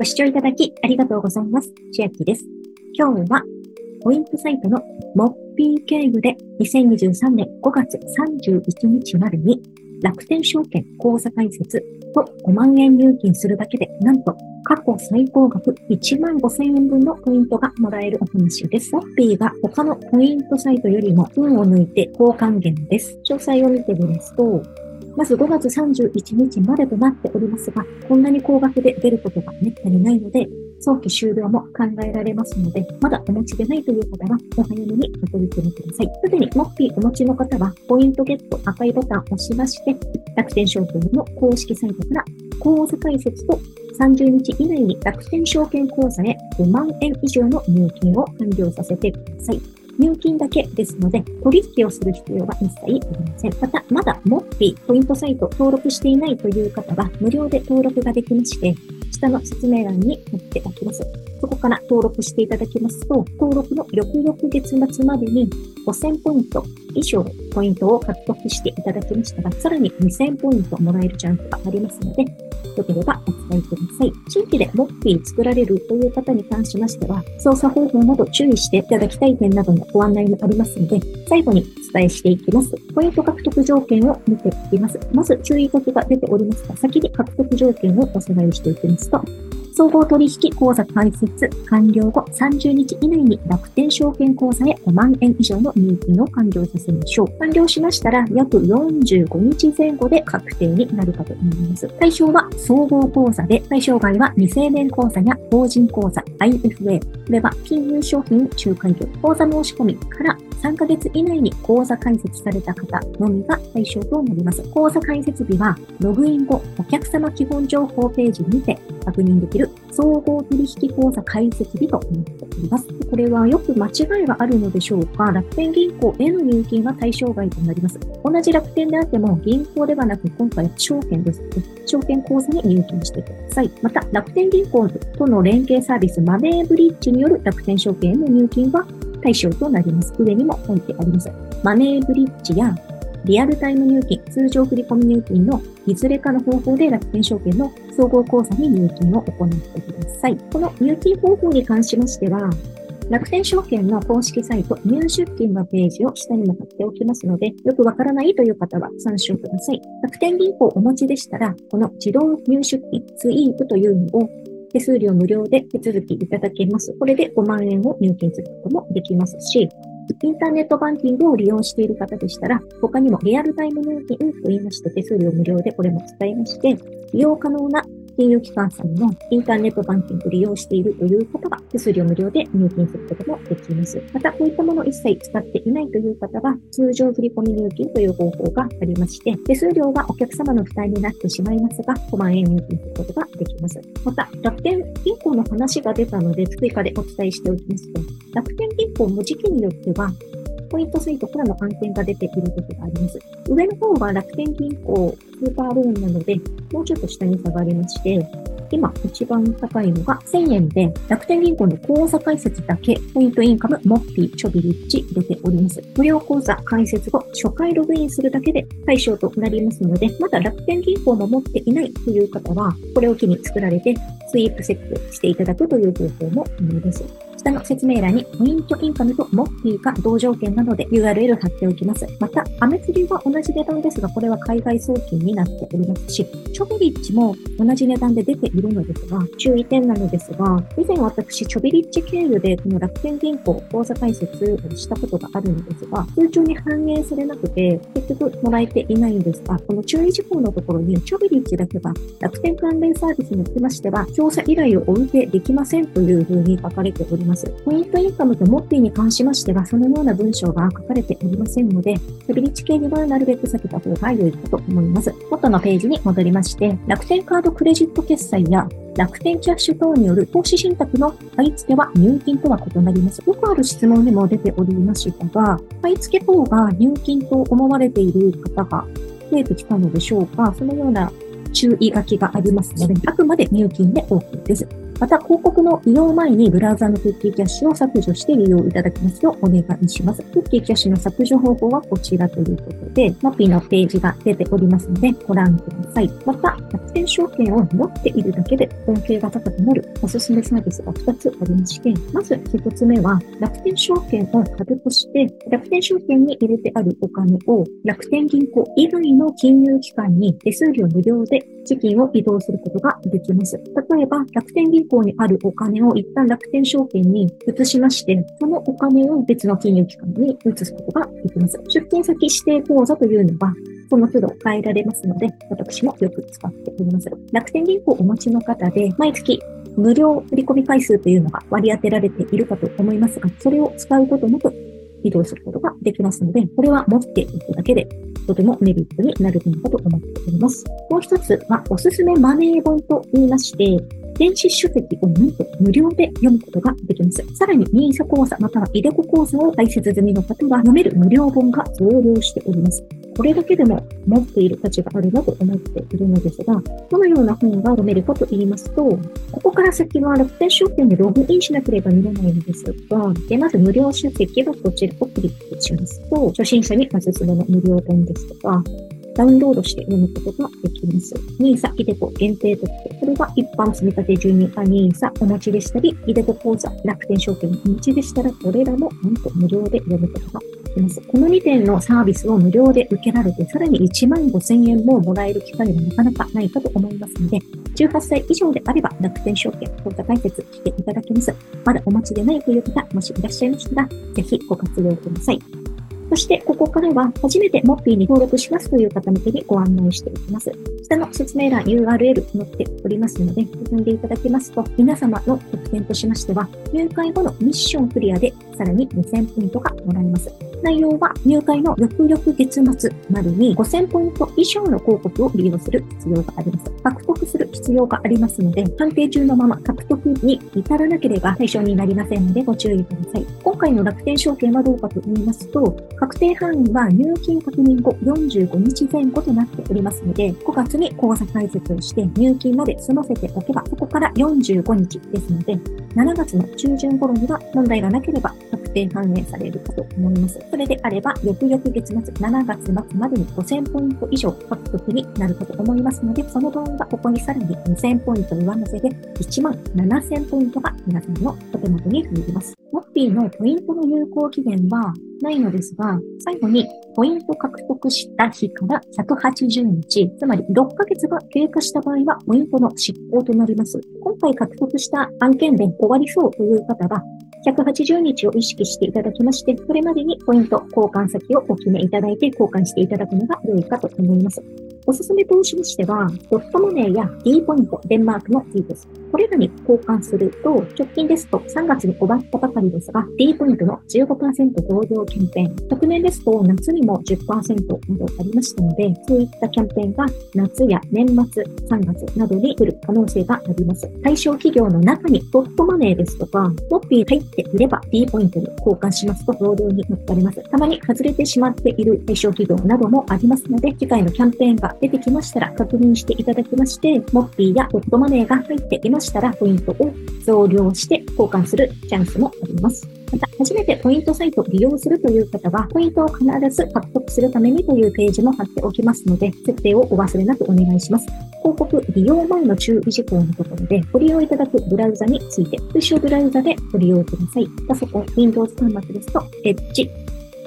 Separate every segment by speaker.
Speaker 1: ご視聴いただきありがとうございます。千秋です。今日は、ポイントサイトのモッピー経由で2023年5月31日までに楽天証券口座開設と5万円入金するだけで、なんと過去最高額1万5千円分のポイントがもらえるお話です。モッピーが他のポイントサイトよりも運を抜いて高還元です。詳細を見てみますと、まず5月31日までとなっておりますが、こんなに高額で出ることがめったにないので、早期終了も考えられますので、まだお持ちでないという方は、お早めにお取り組みください。すでにモッピーお持ちの方は、ポイントゲット赤いボタンを押しまして、楽天証券の公式サイトから、口座開設と30日以内に楽天証券口座へ5万円以上の入金を完了させてください。入金だけですので、取引をする必要は一切ありません。また、まだモピーポイントサイト登録していないという方は、無料で登録ができまして、下の説明欄に載っておきます。そこから登録していただきますと、登録の翌々月末までに5000ポイント以上ポイントを獲得していただきましたが、さらに2000ポイントもらえるチャンスがありますので、よければお伝えください。新規でモッピー作られるという方に関しましては、操作方法など注意していただきたい点などのご案内もありますので、最後にお伝えしていきます。ポイント獲得条件を見ていきます。まず注意書きが出ておりますが、先に獲得条件をおさらいしていきますと、総合取引口座開設完了後30日以内に楽天証券口座へ5万円以上の入金を完了させましょう。完了しましたら約45日前後で確定になるかと思います。対象は総合口座で、対象外は未成年口座や法人口座、IFA、これは金融商品仲介業、口座申し込みから3ヶ月以内に口座開設された方のみが対象となります。口座開設日は、ログイン後、お客様基本情報ページにて確認できる総合取引口座開設日となっております。これはよく間違いがあるのでしょうか？楽天銀行への入金が対象外となります。同じ楽天であっても銀行ではなく今回は証券です、証券口座に入金してください。また、楽天銀行との連携サービスマネーブリッジによる楽天証券への入金は対象となります。上にも書いてあります。マネーブリッジやリアルタイム入金、通常振込入金のいずれかの方法で楽天証券の総合口座に入金を行ってください。この入金方法に関しましては、楽天証券の公式サイト入出金のページを下にも貼っておきますので、よくわからないという方は参照ください。楽天銀行をお持ちでしたら、この自動入出金、ツイープというのを手数料無料で手続きいただけます。これで5万円を入金することもできますし、インターネットバンキングを利用している方でしたら、他にもリアルタイム入金と言いまして手数料無料でこれも使いまして、利用可能な金融機関さんのインターネットバンキングを利用しているという方は手数料無料で入金することもできます。また、こういったものを一切使っていないという方は、通常振込入金という方法がありまして、手数料はお客様の負担になってしまいますが、5万円入金することができます。また、楽天銀行の話が出たので、追加でお伝えしておきますと、楽天銀行も時期によっては、ポイントサイートからの案件が出ている時があります。上の方は楽天銀行スーパーローンなので、もうちょっと下に下がりまして、今一番高いのが1000円で楽天銀行の口座開設だけポイントインカムモッピーチョビリッジ出ております。無料口座開設後初回ログインするだけで対象となりますので、まだ楽天銀行も持っていないという方は、これを機に作られてスイープセットしていただくという方法も可能です。下の説明欄にポイントインカムとモッピーが同条件なので URL 貼っておきます。また、アメ釣りは同じ値段ですが、これは海外送金になっておりますし、チョビリッジも同じ値段で出ているのですが、注意点なのですが、以前私、チョビリッジ経由でこの楽天銀行口座開設をしたことがあるのですが、通帳に反映されなくて、結局もらえていないんですが、この注意事項のところに、チョビリッジだけは楽天関連サービスにつきましては、調査依頼をお受けできませんというふうに書かれております。ポイントインカムとモッピーに関しましては、そのような文章が書かれておりませんので、チョビリッジ系にはなるべく避けた方が良いかと思います。元のページに戻りまして、楽天カードクレジット決済や楽天キャッシュ等による投資信託の買い付けは入金とは異なります。よくある質問にも出ておりましたが、買い付け等が入金と思われている方が増えてきたのでしょうかそのような注意書きがありますので、あくまで入金で OK です。また、広告の利用前にブラウザのクッキーキャッシュを削除して利用いただきますようお願いします。クッキーキャッシュの削除方法はこちらということで、マピーのページが出ておりますので、ご覧ください。また、楽天証券を持っているだけで恩恵が高くなるおすすめサービスが2つありまして、まず1つ目は、楽天証券を株として、楽天証券に入れてあるお金を楽天銀行以外の金融機関に手数料無料で資金を移動することができます。例えば、楽天銀行にあるお金を一旦楽天証券に移しまして、そのお金を別の金融機関に移すことができます。出金先指定口座というのは、その都度変えられますので、私もよく使っております。楽天銀行をお持ちの方で、毎月無料振込回数というのが割り当てられているかと思いますが、それを使うことなく移動することができますので、これは持っていくだけでとてもメリットになる点かと思っております。もう一つは、おすすめマネー本と言いまして、電子書籍をなんと無料で読むことができます。さらに NISA 講座または iDeCo 講座を開設済みの方は読める無料本が増量しております。これだけでも持っている価値があるなと思っているのですが、どのような本が読めるかと言いますと、ここから先は楽天証券でログインしなければ見れないのですが、でまず無料書籍はこちらをクリックしますと、初心者におすすめの無料本ですとか、ダウンロードして読むことができます。NISA、イデコ限定特典。これは一般積立住民か NISA お持ちでしたり、イデコ口座、楽天証券お持ちでしたら、これらもなんと無料で読むことが。この2点のサービスを無料で受けられて、さらに1万5千円ももらえる機会はなかなかないかと思いますので、18歳以上であれば楽天証券口座開設していただけます。まだお持ちでないという方、もしいらっしゃいましたら、ぜひご活用ください。そして、ここからは初めてモッピーに登録しますという方向けにご案内していきます。下の説明欄 URL 載っておりますので、進んでいただきますと、皆様の特典としましては、入会後のミッションクリアでさらに2000ポイントがもらえます。内容は入会の翌々月末までに5000ポイント以上の広告を利用する必要があります。獲得する必要がありますので、判定中のまま獲得に至らなければ対象になりませんのでご注意ください。今回の楽天証券はどうかと言いますと、確定範囲は入金確認後45日前後となっておりますので、5月に口座開設をして入金まで済ませておけば、そこから45日ですので、7月の中旬頃には問題がなければ定反映されるかと思います。それであれば、翌々月末、7月末までに5000ポイント以上獲得になるかと思いますので、その場合はここにさらに2000ポイント上乗せで1万7000ポイントが皆さんのお手元に入ります。モッピーのポイントの有効期限はないのですが、最後にポイント獲得した日から180日、つまり6ヶ月が経過した場合はポイントの執行となります。今回獲得した案件で終わりそうという方は、180日を意識していただきまして、それまでにポイント交換先をお決めいただいて交換していただくのが良いかと思います。おすすめとしましては、ドットマネーや D ポイント、デンマークの D です。これらに交換すると、直近ですと3月に終わったばかりですが、D ポイントの15%増量キャンペーン、昨年ですと夏にも10%などありましたので、そういったキャンペーンが夏や年末3月などに来る可能性があります。対象企業の中にドットマネーですとか、モッピー入っていれば D ポイントに交換しますと増量に乗っかります。たまに外れてしまっている対象企業などもありますので、次回のキャンペーンが出てきましたら確認していただきまして、モッピーやドットマネーが入っていますしたら、ポイントを増量して交換するチャンスもあります。また、初めてポイントサイトを利用するという方は、ポイントを必ず獲得するためにというページも貼っておきますので、設定をお忘れなくお願いします。広告利用前の注意事項のところで、ご利用いただくブラウザについて、通称ブラウザでご利用ください。パソコン、Windows 端末ですと、Edge、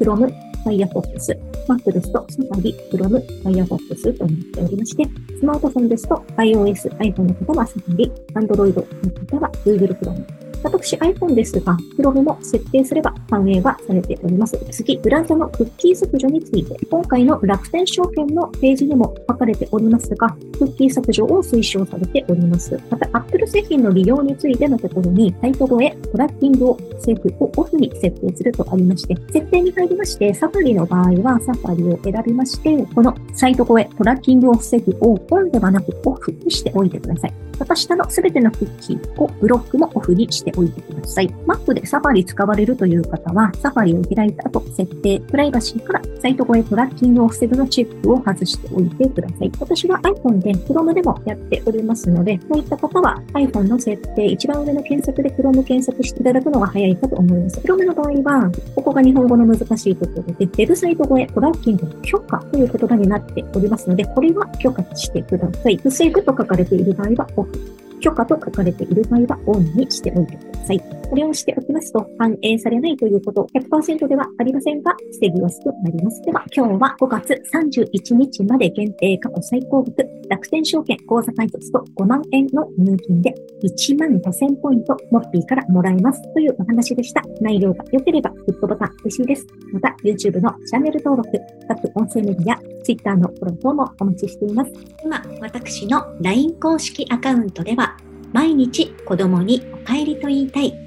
Speaker 1: Chrome、Firefox、Mac ですとサファリ、Chrome、Firefox となっておりまして、スマートフォンですと iOS、iPhone の方はサファリ、Android の方は Google Chrome、私 iPhone ですが、Chrome も設定すれば反映はされております。次、ブラウザのクッキー削除について、今回の楽天証券のページにも書かれておりますが、クッキー削除を推奨されております。また、Apple 製品の利用についてのところに、サイト越え、トラッキングをセーフをオフに設定するとありまして、設定に入りまして、サファリの場合はサファリを選びまして、このサイト越え、トラッキングを防ぐをオンではなくオフにしておいてください。また下のすべてのクッキーをブロックもオフにしておいてください。Mac で Safari 使われるという方は、Safari を開いた後、設定、プライバシーからサイト越えトラッキングを防ぐのチェックを外しておいてください。私は iPhone で Chrome でもやっておりますので、そういった方は iPhone の設定、一番上の検索で Chrome 検索していただくのが早いかと思います。Chrome の場合は、ここが日本語の難しいところで、ウェブサイト越えトラッキングの許可という言葉になっておりますので、これは許可してください。不正と書かれている場合は。許可と書かれている場合はオンにしておいてください。これをしておきますと、反映されないということ100%ではありませんが、防ぎやすくなります。では、今日は5月31日まで限定過去最高額、楽天証券口座開設と5万円の入金で1万5000ポイント、モッピーからもらえますというお話でした。内容が良ければ、グッドボタン嬉しいです。また、YouTube のチャンネル登録、各音声メディア、Twitter のフォロー等もお待ちしています。今、私の LINE 公式アカウントでは、毎日子供にお帰りと言いたい